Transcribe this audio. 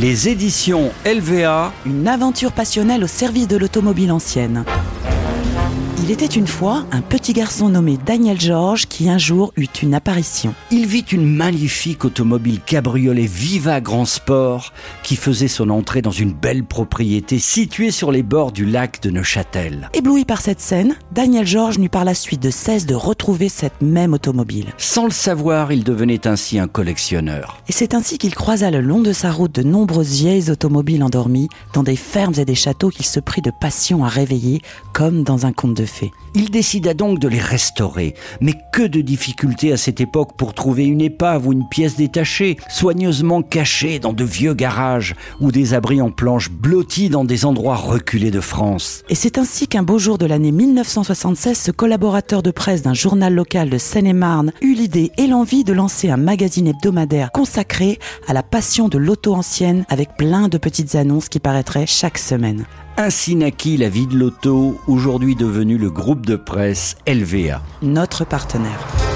Les éditions LVA. Une aventure passionnelle au service de l'automobile ancienne. Il était une fois un petit garçon nommé Daniel George qui un jour eut une apparition. Il vit une magnifique automobile cabriolet Viva Grand Sport qui faisait son entrée dans une belle propriété située sur les bords du lac de Neuchâtel. Ébloui par cette scène, Daniel George n'eut par la suite de cesse de retrouver cette même automobile. Sans le savoir, il devenait ainsi un collectionneur. Et c'est ainsi qu'il croisa le long de sa route de nombreuses vieilles automobiles endormies dans des fermes et des châteaux qu'il se prit de passion à réveiller comme dans un conte de fées. Il décida donc de les restaurer. Mais que de difficultés à cette époque pour trouver une épave ou une pièce détachée, soigneusement cachée dans de vieux garages ou des abris en planches blottis dans des endroits reculés de France. Et c'est ainsi qu'un beau jour de l'année 1976, ce collaborateur de presse d'un journal local de Seine-et-Marne eut l'idée et l'envie de lancer un magazine hebdomadaire consacré à la passion de l'auto ancienne avec plein de petites annonces qui paraîtraient chaque semaine. Ainsi naquit la vie de l'auto, aujourd'hui devenu le groupe de presse LVA. Notre partenaire.